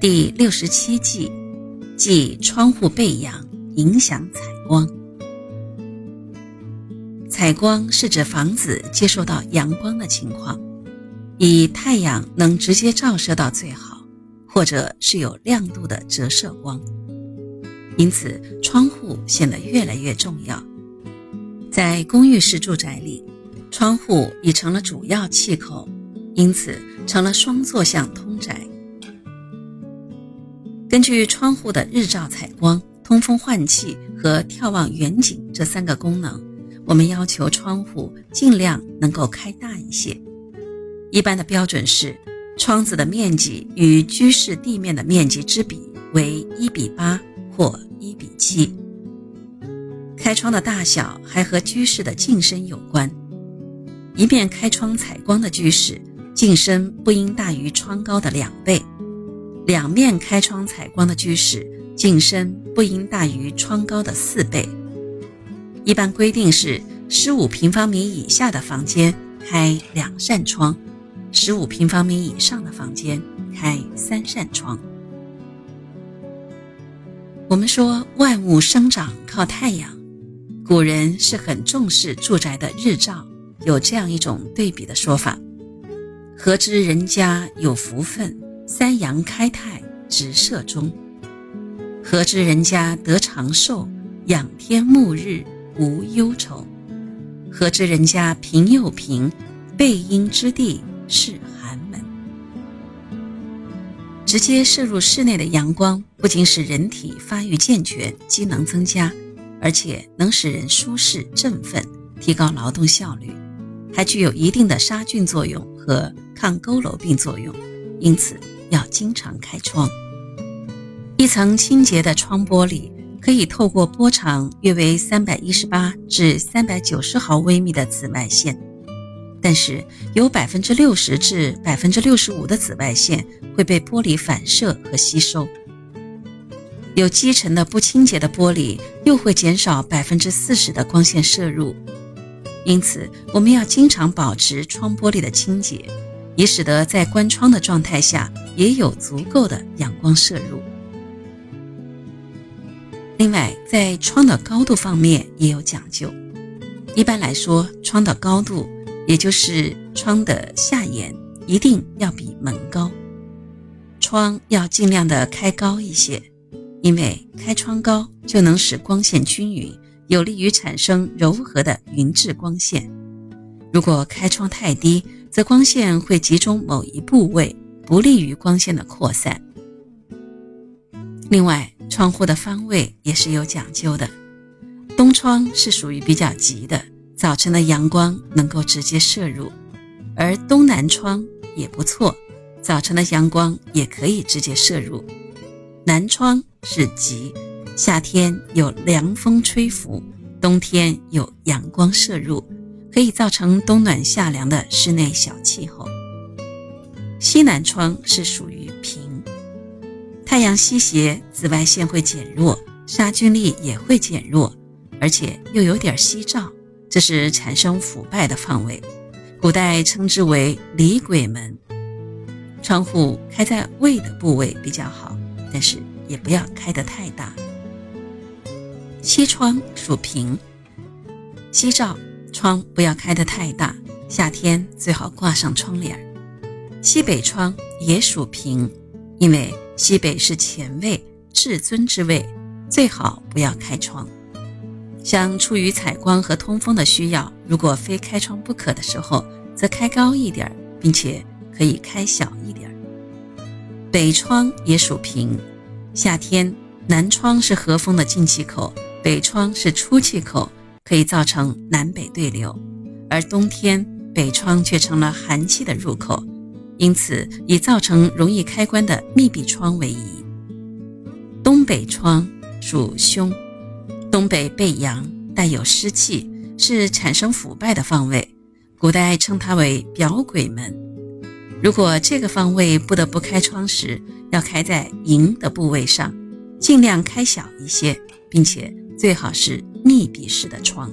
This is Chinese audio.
第六十七计，即窗户背阳，影响采光。采光是指房子接受到阳光的情况，以太阳能直接照射到最好，或者是有亮度的折射光。因此，窗户显得越来越重要。在公寓式住宅里，窗户已成了主要气口，因此成了双座向通宅。根据窗户的日照采光、通风换气和眺望远景这三个功能，我们要求窗户尽量能够开大一些。一般的标准是，窗子的面积与居室地面的面积之比为一比八或一比七。开窗的大小还和居室的进深有关。一面开窗采光的居室，进深不应大于窗高的两倍。两面开窗采光的居室，进深不应大于窗高的四倍。一般规定是：十五平方米以下的房间开两扇窗，十五平方米以上的房间开三扇窗。我们说万物生长靠太阳，古人是很重视住宅的日照，有这样一种对比的说法：何知人家有福分？三阳开泰，直射中。何知人家得长寿，仰天沐日无忧愁。何知人家贫又贫，背阴之地是寒门。直接射入室内的阳光，不仅使人体发育健全、机能增加，而且能使人舒适振奋，提高劳动效率，还具有一定的杀菌作用和抗佝偻病作用。因此。要经常开窗，一层清洁的窗玻璃可以透过波长约为三百一十八至三百九十毫微米的紫外线，但是有百分之六十至百分之六十五的紫外线会被玻璃反射和吸收，有积尘的不清洁的玻璃又会减少百分之四十的光线摄入，因此我们要经常保持窗玻璃的清洁。也使得在关窗的状态下也有足够的阳光摄入。另外，在窗的高度方面也有讲究。一般来说，窗的高度，也就是窗的下沿，一定要比门高。窗要尽量的开高一些，因为开窗高就能使光线均匀，有利于产生柔和的匀质光线。如果开窗太低，则光线会集中某一部位，不利于光线的扩散。另外，窗户的方位也是有讲究的。东窗是属于比较急的，早晨的阳光能够直接射入；而东南窗也不错，早晨的阳光也可以直接射入。南窗是急，夏天有凉风吹拂，冬天有阳光射入。可以造成冬暖夏凉的室内小气候。西南窗是属于平，太阳西斜，紫外线会减弱，杀菌力也会减弱，而且又有点夕照，这是产生腐败的方位。古代称之为离鬼门。窗户开在胃的部位比较好，但是也不要开得太大。西窗属平，夕照。窗不要开得太大，夏天最好挂上窗帘。西北窗也属平，因为西北是前位、至尊之位，最好不要开窗。像出于采光和通风的需要，如果非开窗不可的时候，则开高一点，并且可以开小一点。北窗也属平，夏天南窗是和风的进气口，北窗是出气口。可以造成南北对流，而冬天北窗却成了寒气的入口，因此以造成容易开关的密闭窗为宜。东北窗属凶，东北背阳，带有湿气，是产生腐败的方位，古代称它为表鬼门。如果这个方位不得不开窗时，要开在迎的部位上，尽量开小一些，并且。最好是密闭式的窗。